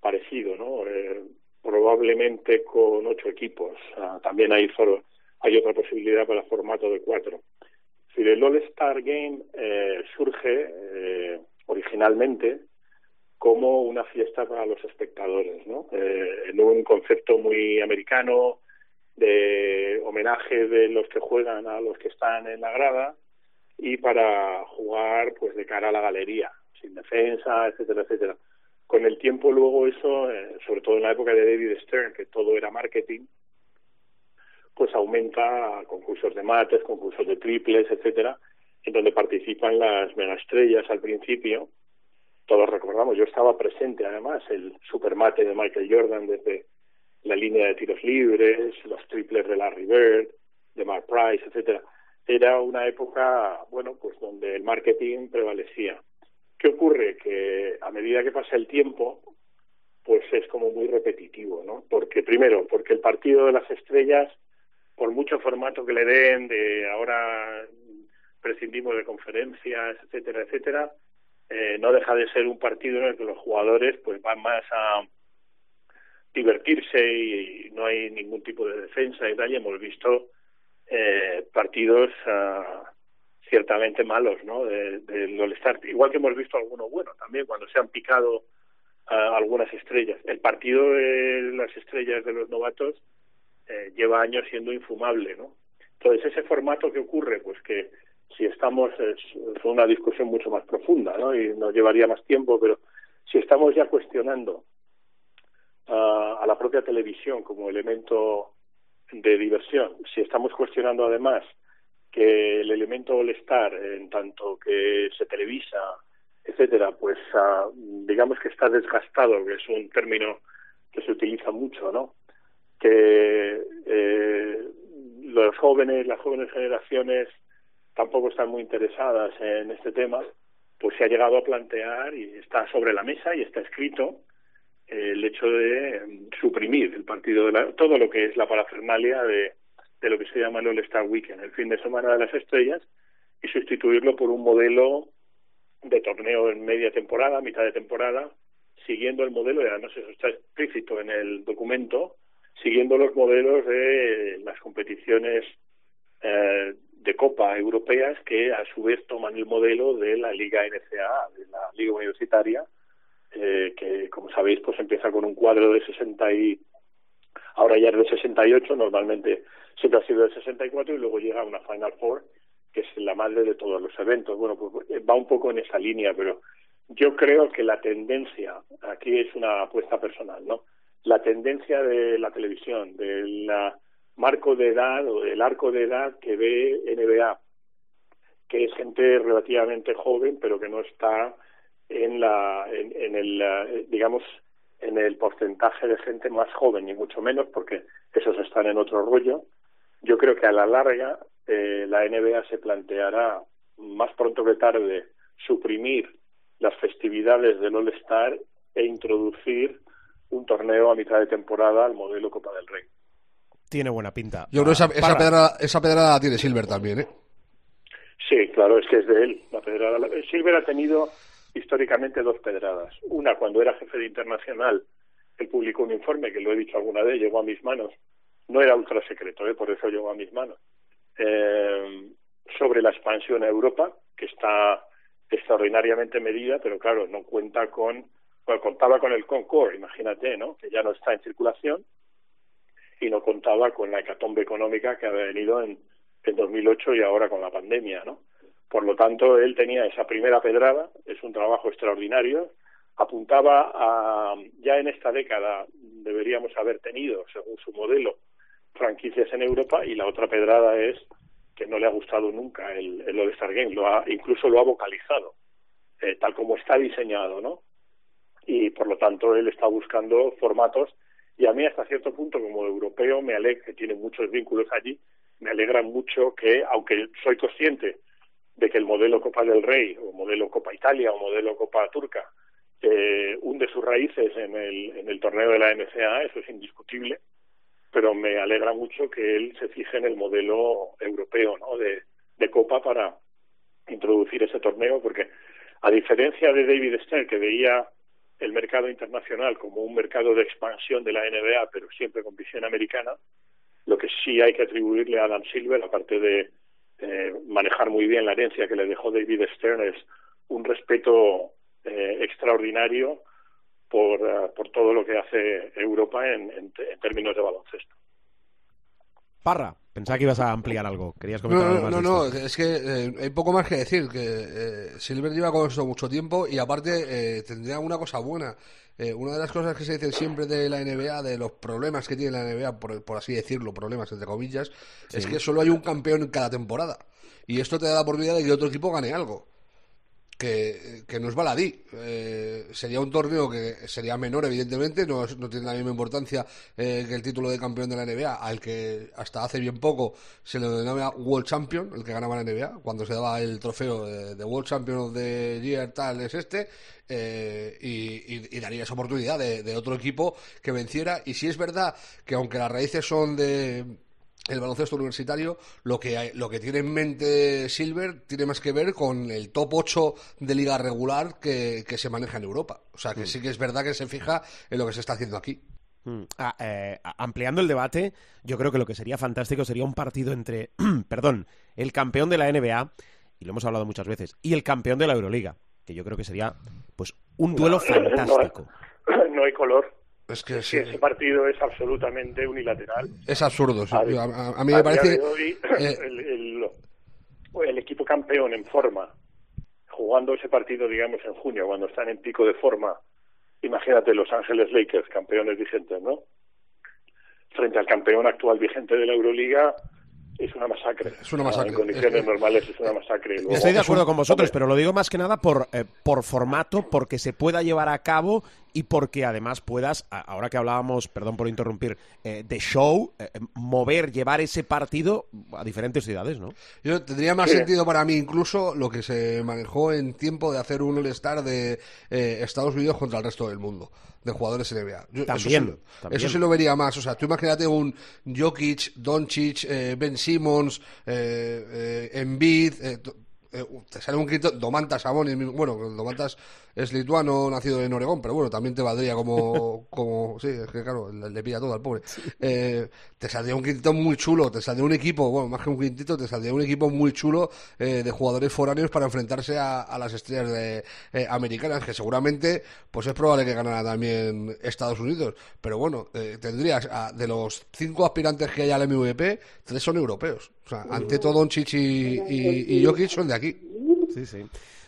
parecido, ¿no? Eh, probablemente con ocho equipos. también hay, solo, hay otra posibilidad para formato de cuatro. Si el All-Star Game eh, surge eh, originalmente como una fiesta para los espectadores, ¿no? Eh, en un concepto muy americano, de homenaje de los que juegan a los que están en la grada y para jugar pues de cara a la galería, sin defensa, etcétera, etcétera. Con el tiempo luego eso, eh, sobre todo en la época de David Stern, que todo era marketing, pues aumenta a concursos de mates, concursos de triples, etcétera, en donde participan las megaestrellas al principio. Todos recordamos, yo estaba presente además, el supermate de Michael Jordan desde la línea de tiros libres, los triples de Larry Bird, de Mark Price, etcétera. Era una época, bueno, pues donde el marketing prevalecía. ¿Qué ocurre? Que a medida que pasa el tiempo, pues es como muy repetitivo, ¿no? Porque primero, porque el partido de las estrellas, por mucho formato que le den, de ahora prescindimos de conferencias, etcétera, etcétera, eh, no deja de ser un partido en el que los jugadores pues van más a divertirse y no hay ningún tipo de defensa y tal. Y hemos visto eh, partidos uh, ciertamente malos, ¿no? De, de Igual que hemos visto algunos buenos también cuando se han picado uh, algunas estrellas. El partido de las estrellas de los novatos eh, lleva años siendo infumable, ¿no? Entonces ese formato que ocurre, pues que si estamos es, una discusión mucho más profunda, ¿no? Y nos llevaría más tiempo, pero si estamos ya cuestionando a la propia televisión como elemento de diversión, si estamos cuestionando además que el elemento All-Star, en tanto que se televisa, etcétera, pues uh, digamos que está desgastado, que es un término que se utiliza mucho, ¿no? Que eh, los jóvenes, las jóvenes generaciones tampoco están muy interesadas en este tema, pues se ha llegado a plantear y está sobre la mesa y está escrito el hecho de mm, suprimir el partido de la, todo lo que es la parafernalia de, de lo que se llama el All-Star Weekend, el fin de semana de las estrellas, y sustituirlo por un modelo de torneo en media temporada, mitad de temporada, siguiendo el modelo, no sé si está explícito en el documento, siguiendo los modelos de las competiciones eh, de Copa europeas que a su vez toman el modelo de la Liga NCAA, de la Liga Universitaria, eh, que como sabéis pues empieza con un cuadro de 60 y ahora ya es de 68, normalmente siempre ha sido de 64 y luego llega una Final Four que es la madre de todos los eventos. Bueno, pues va un poco en esa línea, pero yo creo que la tendencia, aquí es una apuesta personal, ¿no? La tendencia de la televisión, del marco de edad o del arco de edad que ve NBA, que es gente relativamente joven, pero que no está en la, en, el, digamos, en el porcentaje de gente más joven, ni mucho menos, porque esos están en otro rollo. Yo creo que a la larga eh, la NBA se planteará más pronto que tarde suprimir las festividades del All-Star e introducir un torneo a mitad de temporada al modelo Copa del Rey. Tiene buena pinta. Yo creo que esa, esa, pedrada, esa pedrada tiene Silver también, ¿eh? Sí, claro, es que es de él. La pedrada. Silver ha tenido históricamente dos pedradas. Una, cuando era jefe de internacional, él publicó un informe, que lo he dicho alguna vez, llegó a mis manos. No era ultra secreto, ¿eh? por eso llegó a mis manos. Eh, sobre la expansión a Europa, que está extraordinariamente medida, pero claro, no cuenta con, bueno, contaba con el Concord, imagínate, ¿no? Que ya no está en circulación y no contaba con la hecatombe económica que había venido en, en 2008 y ahora con la pandemia, ¿no? Por lo tanto, él tenía esa primera pedrada, es un trabajo extraordinario, apuntaba a, ya en esta década deberíamos haber tenido, según su modelo, franquicias en Europa y la otra pedrada es que no le ha gustado nunca el, el All-Star Game, lo ha, incluso lo ha vocalizado, eh, tal como está diseñado, ¿no? Y por lo tanto él está buscando formatos y a mí hasta cierto punto como europeo me alegra, que tiene muchos vínculos allí, me alegra mucho que, aunque soy consciente de que el modelo Copa del Rey o modelo Copa Italia o modelo Copa Turca eh, hunde sus raíces en el, en el torneo de la NCAA, eso es indiscutible, pero me alegra mucho que él se fije en el modelo europeo ¿no? de, de Copa para introducir ese torneo, porque a diferencia de David Stern, que veía el mercado internacional como un mercado de expansión de la NBA, pero siempre con visión americana, lo que sí hay que atribuirle a Adam Silver, aparte de eh, manejar muy bien la herencia que le dejó David Stern, es un respeto eh, extraordinario por, uh, por todo lo que hace Europa en, en, en, términos de baloncesto. Parra, pensaba que ibas a ampliar algo. ¿Querías comentar no, algo más? No, no, no, es que eh, hay poco más que decir. Que eh, Silver lleva con esto mucho tiempo y aparte eh, tendría una cosa buena. Eh, una de las cosas que se dicen siempre de la NBA, de los problemas que tiene la NBA, por, por así decirlo, problemas entre comillas, sí. es que solo hay un campeón en cada temporada. Y esto te da la oportunidad de que otro equipo gane algo que, no es baladí. Eh, sería un torneo que sería menor, evidentemente, no, no tiene la misma importancia eh, que el título de campeón de la NBA, al que hasta hace bien poco se le denominaba World Champion, el que ganaba la NBA, cuando se daba el trofeo de, de World Champion of the Year, tal es este, eh, y, y, y, daría esa oportunidad de, de otro equipo que venciera. Y si es verdad que aunque las raíces son de el baloncesto universitario, lo que, lo que tiene en mente Silver tiene más que ver con el top 8 de liga regular que, que se maneja en Europa. O sea, que mm. sí que es verdad que se fija en lo que se está haciendo aquí. Mm. Ah, eh, ampliando el debate, yo creo que lo que sería fantástico sería un partido entre, <clears throat> perdón, el campeón de la NBA, y lo hemos hablado muchas veces, y el campeón de la Euroliga, que yo creo que sería pues un duelo no, fantástico. No, no hay <laughs> color. Es que, sí. ese partido es absolutamente unilateral. Es absurdo. Sí. A, a, a, mí me parece. Hoy, eh... el, el, el, equipo campeón en forma, jugando ese partido, digamos, en junio, cuando están en pico de forma, imagínate Los Ángeles Lakers, campeones vigentes, ¿no? Frente al campeón actual vigente de la Euroliga, es una masacre. Es una masacre. En condiciones normales es una masacre. Luego, Estoy de acuerdo con vosotros, hombre, pero lo digo más que nada por, eh, por formato, porque se pueda llevar a cabo y porque además puedas, ahora que hablábamos, perdón por interrumpir, eh, de show, eh, mover, llevar ese partido a diferentes ciudades, ¿no? Yo tendría más Sí. sentido para mí incluso lo que se manejó en tiempo de hacer un All-Star de eh, Estados Unidos contra el resto del mundo, de jugadores NBA. Yo- eso, También, sí, lo- también. eso sí lo vería más. O sea, tú imagínate un Jokic, Doncic, eh, Ben Simmons, eh, eh, Embiid, eh, te sale un quinto, Domantas Sabonis, bueno, Domantas es lituano, nacido en Oregón, pero bueno, también te valdría como, <laughs> como sí, es que claro, le, pilla todo al pobre. Eh, te saldría un quintito muy chulo, te saldría un equipo, bueno, más que un quintito, te saldría un equipo muy chulo eh, de jugadores foráneos para enfrentarse a, a las estrellas de, eh, americanas, que seguramente, pues es probable que ganara también Estados Unidos, pero bueno, eh, tendrías a- de los cinco aspirantes que hay al MVP, tres son europeos. O sea, ante todo Doncic y, y, y Jokic son de aquí. Sí, sí.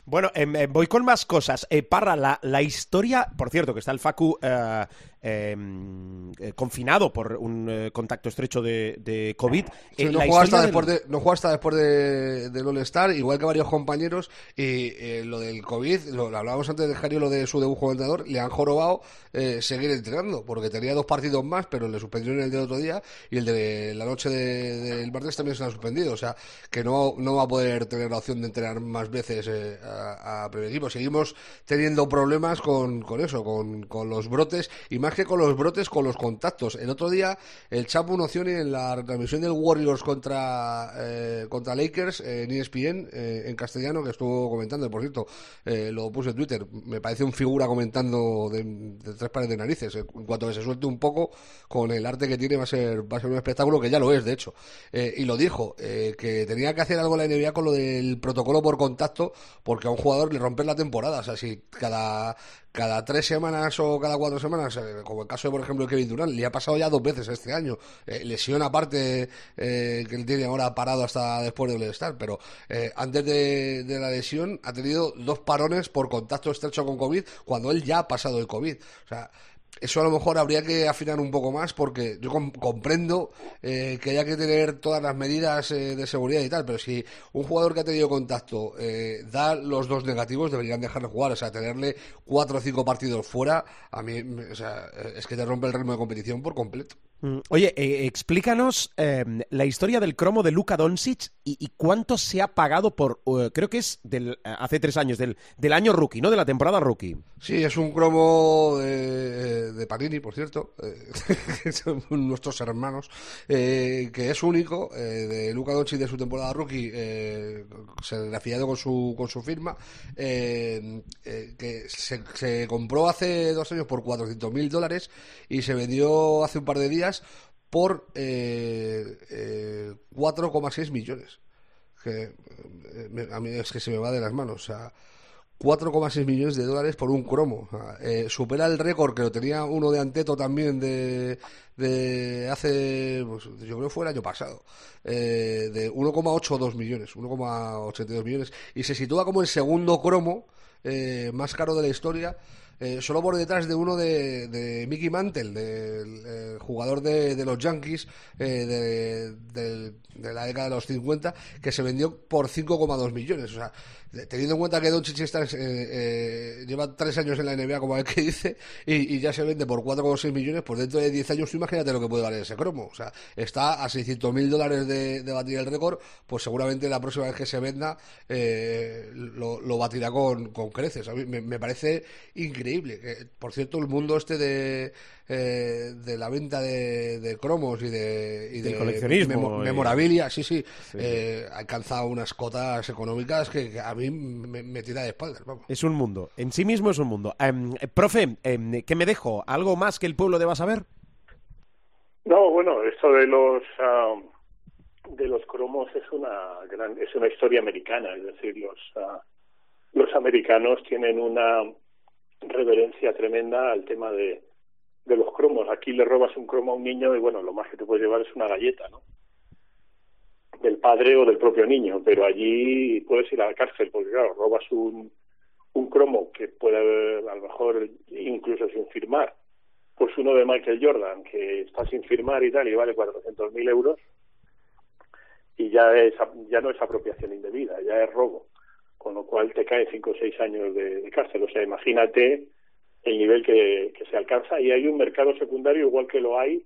Bueno, em, voy con más cosas. Eh, Parra, la, la historia, por cierto, que está el Facu eh, em, eh, confinado por un eh, contacto estrecho de, de COVID. Sí, Eh, no, juega hasta del- después de, no juega hasta después de, del All-Star, igual que varios compañeros. Y eh, lo del COVID, lo, lo hablábamos antes de Jario, lo de su debut como entrenador, le han jorobado eh, seguir entrenando, porque tenía dos partidos más, pero le suspendieron el del otro día y el de la noche de- del martes también se lo han suspendido. O sea, que no, no va a poder tener la opción de entrenar más veces eh, a, a primer equipo. Seguimos teniendo problemas con, con eso, con, con los brotes, y más que con los brotes, con los contactos. El otro día, el Chapo Nocioni en la retransmisión del Warriors contra, eh, contra Lakers en E ESPN, eh, en castellano, que estuvo comentando, por cierto, eh, lo puse en Twitter, me parece un figura comentando de, de tres pares de narices. En cuanto que se suelte un poco, con el arte que tiene, va a ser, va a ser un espectáculo, que ya lo es, de hecho. Eh, y lo dijo, que tenía que hacer algo la NBA con lo del protocolo por contacto, porque a un jugador le rompen la temporada. O sea, si cada, cada tres semanas o cada cuatro semanas, eh, como el caso de, por ejemplo, Kevin Durant, le ha pasado ya dos veces este año. Eh, lesión aparte eh, que él tiene ahora parado hasta después del All-Star, pero eh, antes de, de la lesión ha tenido dos parones por contacto estrecho con COVID cuando él ya ha pasado el COVID. O sea, eso a lo mejor habría que afinar un poco más porque yo com- comprendo eh, que haya que tener todas las medidas eh, de seguridad y tal, pero si un jugador que ha tenido contacto eh, da los dos negativos, deberían dejarle jugar. O sea, tenerle cuatro o cinco partidos fuera, a mí, o sea, eh, es que te rompe el ritmo de competición por completo. Mm, Oye, eh, explícanos eh, la historia del cromo de Luka Doncic y, cuánto se ha pagado por, eh, creo que es del, eh, hace tres años, del, del año rookie, ¿no? De la temporada rookie. Sí, es un cromo de, de Panini, por cierto, eh, <laughs> son nuestros hermanos, eh, que es único, eh, de Luca Doncic de su temporada rookie, eh, serigrafiado con su, con su firma, eh, eh, que se, se compró hace dos años por 400 mil dólares y se vendió hace un par de días por eh, eh, 4,6 millones. Que eh, a mí es que se me va de las manos, o sea... 4,6 millones de dólares por un cromo. Eh, supera el récord que lo tenía uno de Anteto también de, de hace, pues, yo creo que fue el año pasado, eh, de 1,82 millones, 1,82 millones. Y se sitúa como el segundo cromo eh, más caro de la historia. Eh, solo por detrás de uno de, Mickey Mantle, del eh, jugador de, los Yankees eh, de, la década de los 50, que se vendió por 5,2 millones. O sea, teniendo en cuenta que Doncic está, eh, lleva tres años en la NBA, como el que dice, y, ya se vende por 4,6 millones, pues dentro de 10 años imagínate lo que puede valer ese cromo. O sea, está a 600 mil dólares de, batir el récord, pues seguramente la próxima vez que se venda lo, batirá con, con creces. A mí me parece increíble. Que, por cierto, el mundo este de, eh, de la venta de, de cromos y de, y Del de coleccionismo memo- y- memorabilia, sí, sí, eh, ha alcanzado unas cotas económicas que, que a mí me, me tira de espaldas. Vamos. Es un mundo. En sí mismo es un mundo. Em, eh, profe, em, ¿qué me dejo? ¿Algo más que el pueblo deba saber? No, bueno, esto de los de los cromos es una gran es una historia americana, es decir, los ah, los americanos tienen una reverencia tremenda al tema de de los cromos. Aquí le robas un cromo a un niño y bueno, lo más que te puedes llevar es una galleta, ¿no? Del padre o del propio niño, pero allí puedes ir a la cárcel porque claro, robas un un cromo que puede haber, a lo mejor incluso sin firmar, pues uno de Michael Jordan que está sin firmar y tal y vale 400.000 euros y ya es ya no es apropiación indebida, ya es robo, con lo cual te cae cinco o seis años de, cárcel. O sea, imagínate el nivel que, se alcanza y hay un mercado secundario igual que lo hay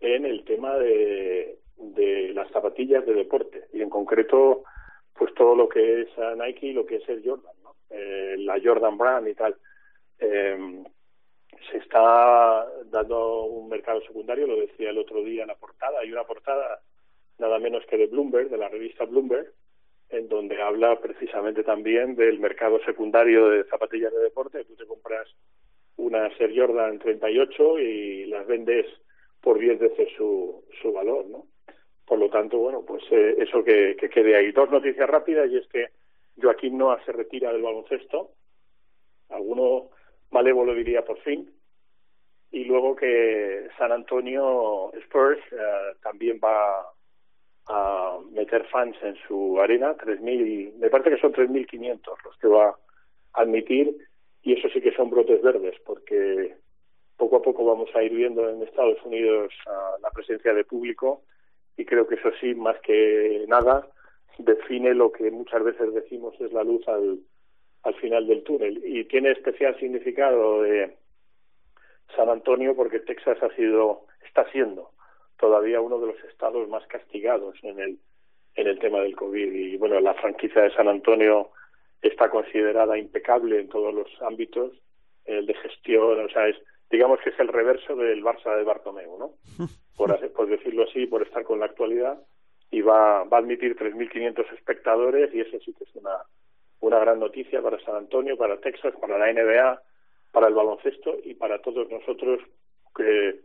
en el tema de, de las zapatillas de deporte y en concreto pues todo lo que es Nike y lo que es el Jordan, eh, la Jordan Brand y tal. Eh, se está dando un mercado secundario, lo decía el otro día en la portada, hay una portada nada menos que de Bloomberg, de la revista Bloomberg, en donde habla precisamente también del mercado secundario de zapatillas de deporte. Tú te compras una Air Jordan 38 y las vendes por 10 veces su, su valor, ¿no? Por lo tanto, bueno, pues eh, eso que, que quede ahí. Dos noticias rápidas y es que Joaquín Noah se retira del baloncesto. Alguno malévolo diría por fin. Y luego que San Antonio Spurs eh, también va a meter fans en su arena, 3.000, me parece que son 3.500 los que va a admitir, y eso sí que son brotes verdes, porque poco a poco vamos a ir viendo en Estados Unidos la presencia de público, y creo que eso sí, más que nada, define lo que muchas veces decimos es la luz al, al final del túnel. Y tiene especial significado de San Antonio porque Texas ha sido, está siendo todavía uno de los estados más castigados en el en el tema del COVID. Y bueno la franquicia de San Antonio está considerada impecable en todos los ámbitos el de gestión o sea es digamos que es el reverso del Barça de Bartomeu no <laughs> por por decirlo así por estar con la actualidad y va va a admitir 3.500 espectadores y eso sí que es una una gran noticia para San Antonio para Texas para la NBA para el baloncesto y para todos nosotros que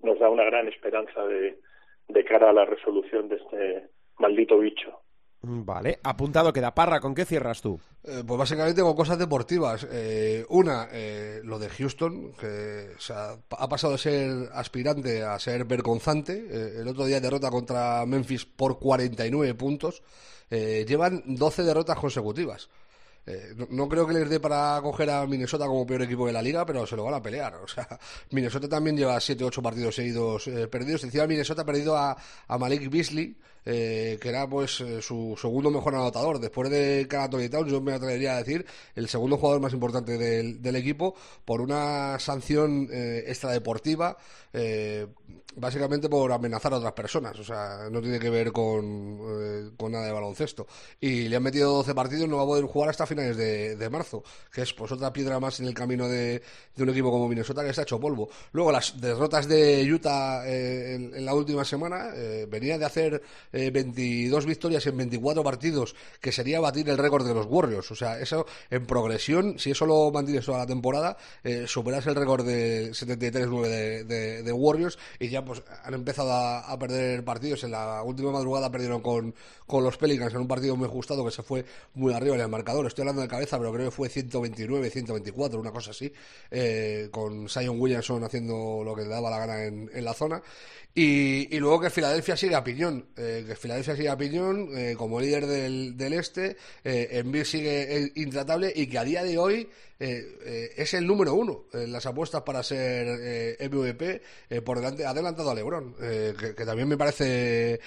nos da una gran esperanza de, de cara a la resolución de este maldito bicho. Vale, apuntado queda. Parra, ¿con qué cierras tú? Eh, pues básicamente con cosas deportivas. Eh, una, eh, lo de Houston, que ha pasado de ser aspirante a ser vergonzante. el otro día derrota contra Memphis por 49 puntos. llevan 12 derrotas consecutivas. Eh, no, creo que les dé para coger a Minnesota como peor equipo de la liga, pero se lo van a pelear. O sea, <laughs> Minnesota también lleva 7-8 partidos seguidos eh, perdidos. Encima Minnesota ha perdido a, a Malik Beasley, eh, que era pues eh, su segundo mejor anotador. Después de Anthony Towns, yo me atrevería a decir el segundo jugador más importante del, equipo por una sanción eh, extradeportiva, eh, básicamente por amenazar a otras personas. O sea, no tiene que ver con, con nada de baloncesto. Y le han metido 12 partidos, no va a poder jugar hasta finales de, de marzo, que es pues otra piedra más en el camino de, de, un equipo como Minnesota que está hecho polvo. Luego las derrotas de Utah en, en, la última semana venía de hacer 22 eh, victorias en 24 partidos, que sería batir el récord de los Warriors. O sea, eso en progresión, si eso lo mantienes toda la temporada, eh, superas el récord de 73-9 de, de, Warriors y ya pues han empezado a, perder partidos. En la última madrugada perdieron con, con los Pelicans en un partido muy ajustado que se fue muy arriba en el marcador. Estoy hablando de cabeza, pero creo que fue 129, 124, una cosa así, eh, con Zion Williamson haciendo lo que le daba la gana en la zona. Y, y, luego que Filadelfia sigue a piñón, eh, que Filadelfia sigue a piñón eh, como líder del, del este, eh, Envir sigue intratable y que a día de hoy eh, eh, es el número uno en las apuestas para ser eh, MVP eh, por delante, adelantado a Lebron, eh, que, también me parece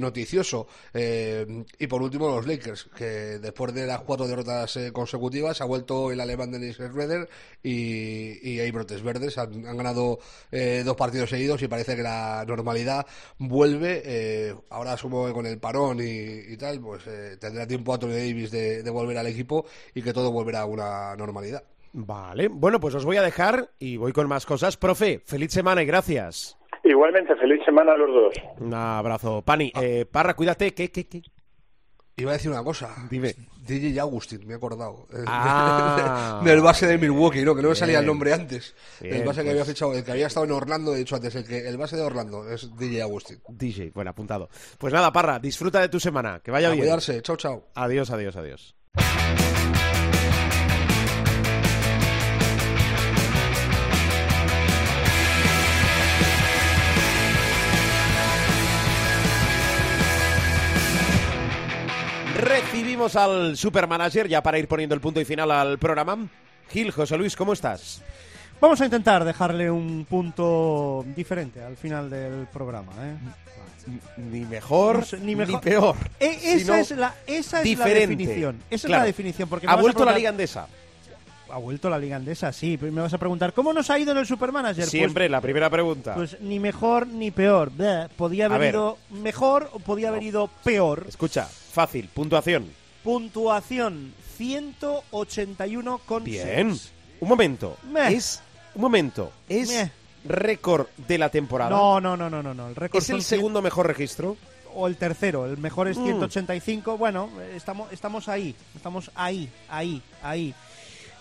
noticioso. y por último los Lakers, que después de las cuatro derrotas consecutivas ha vuelto el alemán Dennis Schroeder y, y hay brotes verdes. Han, han ganado dos partidos seguidos y parece que la normalidad vuelve. ahora asumo que con el parón y, y tal, pues tendrá tiempo Anthony Davis de, de volver al equipo y que todo volverá a una normalidad. Vale, bueno, pues os voy a dejar y voy con más cosas. Profe, feliz semana y gracias. Igualmente, feliz semana a los dos. Un abrazo. Pani, eh, Parra, cuídate. ¿Qué, qué, qué? Iba a decir una cosa. Dime. DJ Agustín, me he acordado. <laughs> Ah. del base de Milwaukee, ¿no? Que no me salía el nombre antes. Bien, el base pues. que había fichado, el que había estado en Orlando, de hecho antes, el, que, el base de Orlando es DJ Agustín. DJ, bueno, apuntado. Pues nada, Parra, disfruta de tu semana. Que vaya a bien. cuidarse. Chao, chao. Adiós, adiós, adiós. Recibimos al supermanager ya para ir poniendo el punto y final al programa. Gil, José Luis, ¿cómo estás? Vamos a intentar dejarle un punto diferente al final del programa. ¿eh? Ni mejor, No sé, ni, peor. Eh, esa es la, esa es la definición. Esa Claro. es la definición. Porque Ha vuelto la preguntar- Liga Andesa. Ha vuelto la Liga Andesa, sí. Me vas a preguntar, ¿cómo nos ha ido en el Supermanager? Pues- Siempre la primera pregunta. Pues, ni mejor ni peor. Podía haber ido mejor o podía haber ido peor. Escucha, fácil, puntuación. Puntuación 181,6. Bien. Un momento. Meh. Es un momento. Es Meh. récord de la temporada. No, no, no, no, no, no. El récord es el cien- segundo mejor registro. o el tercero, el mejor es Mm. 185. Bueno, eh, estamos, estamos ahí, estamos ahí, ahí, ahí.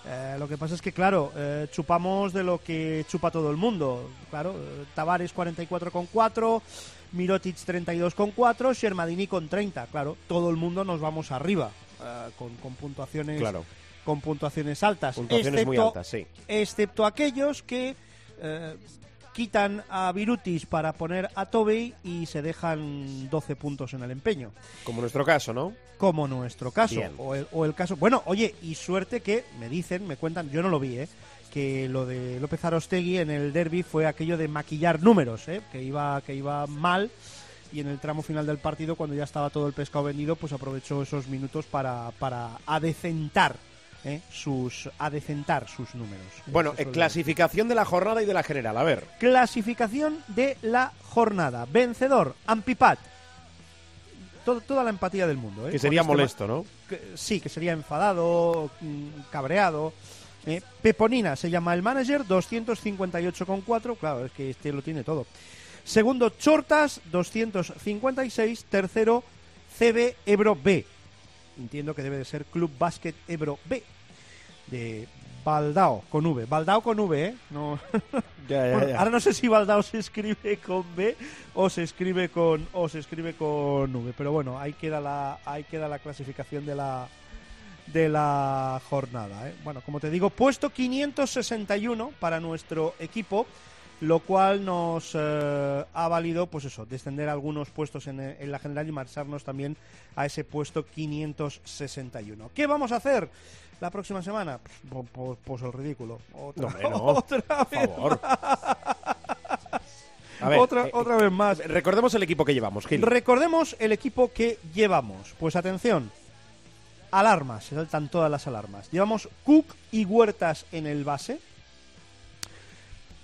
Eh, lo que pasa es que, claro, eh, chupamos de lo que chupa todo el mundo. Claro, eh, Tavares 44,4, Mirotic 32,4, Shermadini con 30. Claro, todo el mundo nos vamos arriba eh, con, con puntuaciones Claro. con puntuaciones altas. Puntuaciones muy excepto- altas, sí. excepto aquellos que eh, quitan a Virutis para poner a Tobey y se dejan 12 puntos en el empeño. Como nuestro caso, ¿no? Como nuestro caso. O el, o el caso. Bueno, oye, y suerte que me dicen, me cuentan, yo no lo vi, ¿eh? Que lo de López Arostegui en el derby fue aquello de maquillar números, ¿eh? Que iba, que iba mal y en el tramo final del partido, cuando ya estaba todo el pescado vendido, pues aprovechó esos minutos para, para adecentar, ¿eh? sus, adecentar sus números. Bueno, eh, es lo- clasificación de la jornada y de la general. A ver. Clasificación de la jornada. Vencedor, Ampipat. Todo- toda la empatía del mundo. ¿eh? Que sería este molesto, ¿no? que- sí, que sería enfadado, mm, cabreado. Eh, Peponina se llama el manager, 258,4. Claro, es que este lo tiene todo. Segundo, Chortas, 256. Tercero, CB Ebro B. Entiendo que debe de ser Club Básquet Ebro B. De Baldao, con V. Baldao con V, ¿eh? No, <laughs> Ya, bueno, ahora no sé si Baldao se escribe con B o se escribe con o se escribe con V, pero bueno, ahí queda la ahí queda la clasificación de la de la jornada. ¿eh? Bueno, como te digo, puesto 561 para nuestro equipo, lo cual nos eh, ha valido, pues eso, descender algunos puestos en, en la general y marcharnos también a ese puesto 561. ¿Qué vamos a hacer la próxima semana? Pues, pues- pues el ridículo. Otra, No, no. <laughs> otra Por vez favor. A ver, otra, eh, otra vez más. Recordemos el equipo que llevamos, Gil. Recordemos el equipo que llevamos. Pues atención, alarmas, se saltan todas las alarmas. Llevamos Cook y Huertas en el base.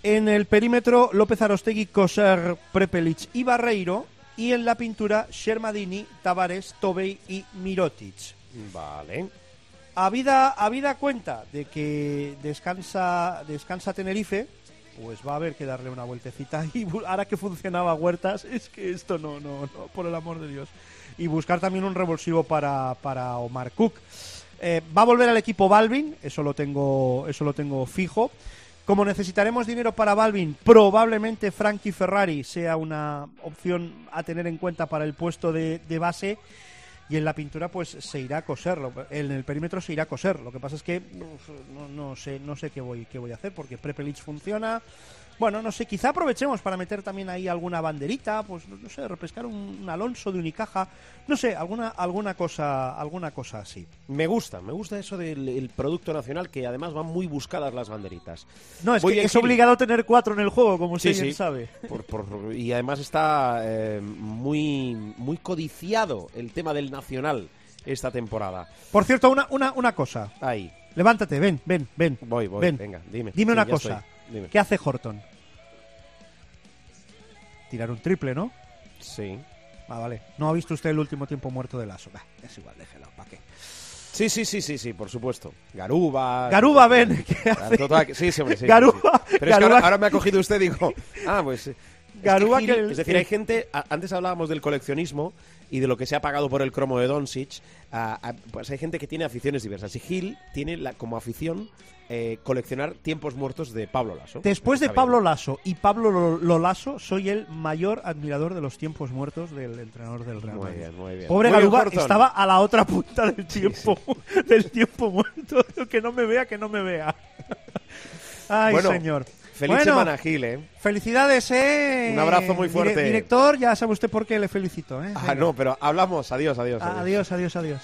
En el perímetro, López Arostegui, Coser, Prepelic y Barreiro. Y en la pintura, Shermadini, Tavares, Tobey y Mirotic. Vale. Habida, habida cuenta de que descansa, descansa Tenerife, pues va a haber que darle una vueltecita. Y <laughs> ahora que funcionaba Huertas, es que esto no, no, no, por el amor de Dios. Y buscar también un revulsivo para, para Omar Cook. Eh, va a volver al equipo Balvin, eso lo tengo, eso lo tengo fijo. Como necesitaremos dinero para Balvin, probablemente Frankie Ferrari sea una opción a tener en cuenta para el puesto de, de base. Y en la pintura, pues se irá a coser. En el perímetro se irá a coser. Lo que pasa es que no, no sé, no sé qué voy, qué voy a hacer, porque Prepelic funciona. Bueno, no sé, quizá aprovechemos para meter también ahí alguna banderita, pues no, no sé, repescar un, un Alonso de Unicaja, no sé, alguna, alguna cosa, alguna cosa así. Me gusta, me gusta eso del el producto nacional, que además van muy buscadas las banderitas. No, es que es obligado tener cuatro en el juego, como usted sí. sabe. Por- por- y además está eh, muy, muy codiciado el tema del nacional esta temporada. Por cierto, una, una, una cosa. Ahí, Levántate, ven, ven, ven. voy, voy, Ven. venga, dime. Dime Sí, una cosa. Dime. ¿Qué hace Horton? Tirar un triple, ¿no? Sí. Ah, vale. No ha visto usted el último tiempo muerto de Lazo. Bah, es igual, déjelo, ¿para qué? Sí, sí, sí, sí, sí, por supuesto. Garuba. Garuba, ven. que- sí, sí, hombre, sí, sí, Garuba, sí. Pero es que ahora, ahora me ha cogido usted y digo, <laughs> ah, pues... es que Garuba que el- es decir, hay gente, antes hablábamos del coleccionismo y de lo que se ha pagado por el cromo de Doncic, pues hay gente que tiene aficiones diversas. Y Gil tiene la- como afición eh, coleccionar tiempos muertos de Pablo Lasso. Después de. Pablo Lasso y Pablo Lo- Lolaso, soy el mayor admirador de los tiempos muertos del entrenador del Real Muy Madrid. bien, muy bien. Pobre Muy bien, Garuba Horton. estaba a la otra punta del tiempo, <laughs> del tiempo muerto. <laughs> Que no me vea, que no me vea. <laughs> Ay, Bueno, señor. Feliz Bueno. semana, Gil, ¿eh? Felicidades, ¿eh? Un abrazo muy Dire- fuerte. director, ya sabe usted por qué le felicito, ¿eh? Ah, no, pero hablamos. Adiós, adiós. adiós. Adiós, adiós, adiós.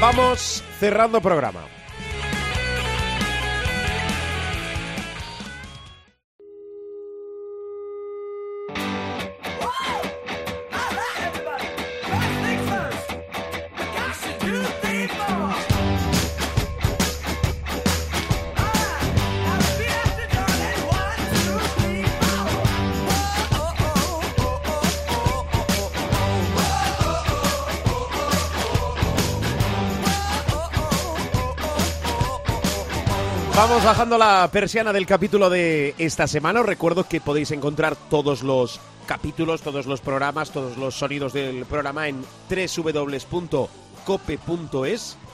Vamos cerrando programa. Vamos bajando la persiana del capítulo de esta semana. Os recuerdo que podéis encontrar todos los capítulos, todos los programas, todos los sonidos del programa en www.cope.es,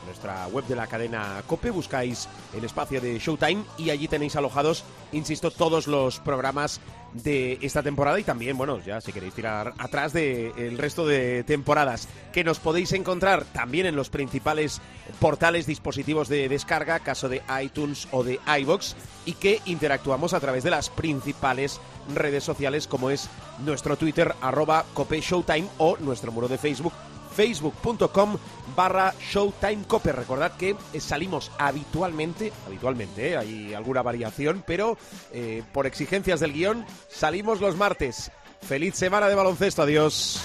nuestra web de la cadena Cope. Buscáis el espacio de Showtime y allí tenéis alojados, insisto, todos los programas de esta temporada y también, bueno, ya si queréis tirar atrás del resto de temporadas que nos podéis encontrar también en los principales portales dispositivos de descarga, caso de iTunes o de iBox, y que interactuamos a través de las principales redes sociales como es nuestro Twitter arroba Cope Showtime o nuestro muro de Facebook facebook.com barra Showtime Cope. Recordad que eh, salimos habitualmente, habitualmente, eh, hay alguna variación, pero eh, por exigencias del guion salimos los martes. Feliz semana de baloncesto, adiós.